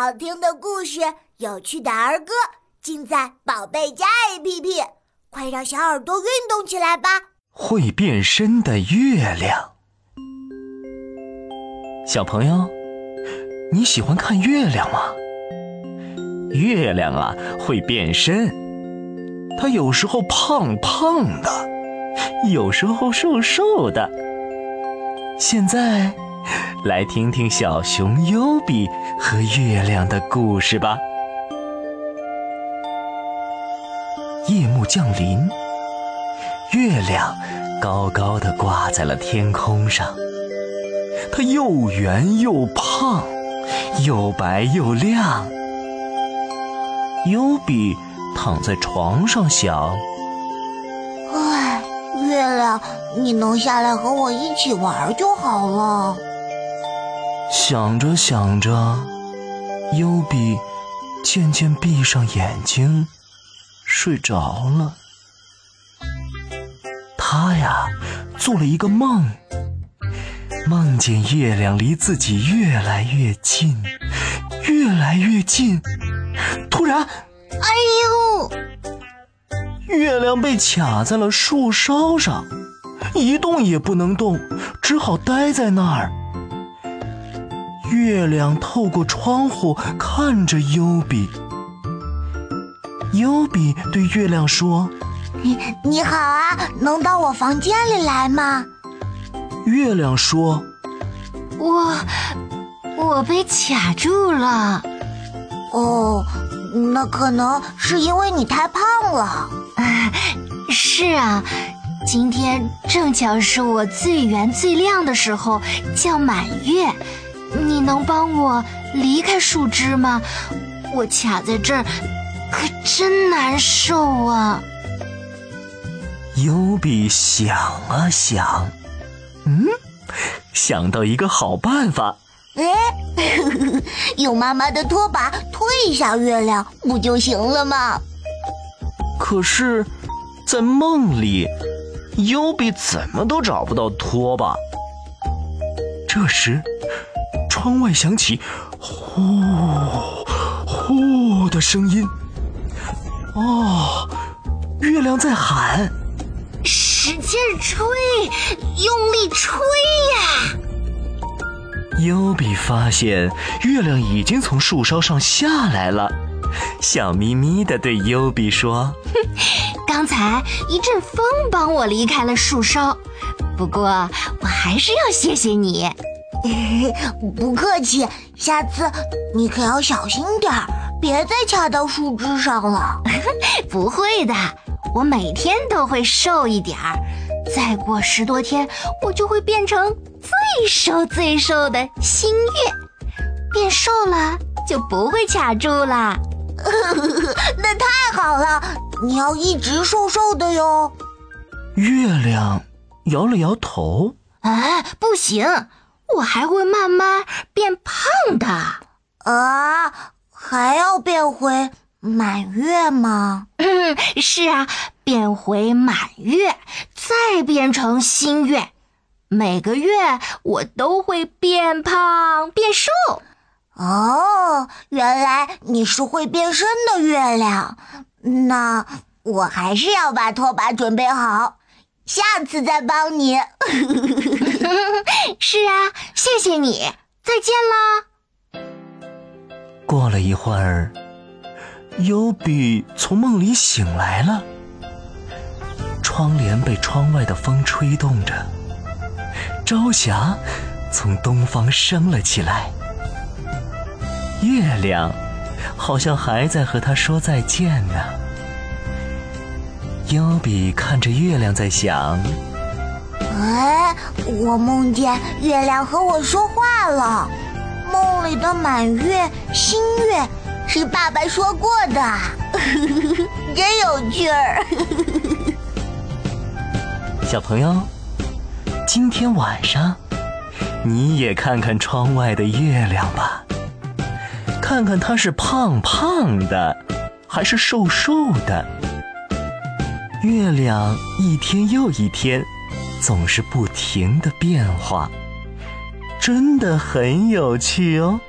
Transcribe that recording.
好听的故事，有趣的儿歌，尽在宝贝家 APP。快让小耳朵运动起来吧！会变身的月亮，小朋友，你喜欢看月亮吗？月亮啊，会变身，它有时候胖胖的，有时候瘦瘦的。现在。来听听小熊优比和月亮的故事吧。夜幕降临，月亮高高的挂在了天空上。它又圆又胖，又白又亮。优比躺在床上想：“唉，月亮，你能下来和我一起玩就好了。”想着想着，优比渐渐闭上眼睛，睡着了。他呀，做了一个梦，梦见月亮离自己越来越近，越来越近。突然，哎呦！月亮被卡在了树梢上，一动也不能动，只好待在那儿。月亮透过窗户看着优比，优比对月亮说：“你你好啊，能到我房间里来吗？”月亮说：“我我被卡住了。”哦，那可能是因为你太胖了。是啊，今天正巧是我最圆最亮的时候，叫满月。你能帮我离开树枝吗？我卡在这儿，可真难受啊！优比想啊想，嗯，想到一个好办法。哎，用妈妈的拖把推一下月亮，不就行了吗？可是，在梦里，优比怎么都找不到拖把。这时。窗外响起“呼呼”的声音。哦，月亮在喊：“使劲吹，用力吹呀！”优比发现月亮已经从树梢上下来了，笑眯眯的对优比说：“刚才一阵风帮我离开了树梢，不过我还是要谢谢你。” 不客气，下次你可要小心点儿，别再卡到树枝上了。不会的，我每天都会瘦一点儿，再过十多天，我就会变成最瘦最瘦的新月。变瘦了就不会卡住了。那太好了，你要一直瘦瘦的哟。月亮摇了摇头，哎，不行。我还会慢慢变胖的啊！还要变回满月吗？嗯，是啊，变回满月，再变成新月。每个月我都会变胖变瘦。哦，原来你是会变身的月亮。那我还是要把拖把准备好，下次再帮你。是啊，谢谢你，再见啦。过了一会儿，优比从梦里醒来了。窗帘被窗外的风吹动着，朝霞从东方升了起来。月亮好像还在和他说再见呢。优比看着月亮在想。哎，我梦见月亮和我说话了。梦里的满月、新月是爸爸说过的，真有趣儿。小朋友，今天晚上你也看看窗外的月亮吧，看看它是胖胖的还是瘦瘦的。月亮一天又一天。总是不停的变化，真的很有趣哦。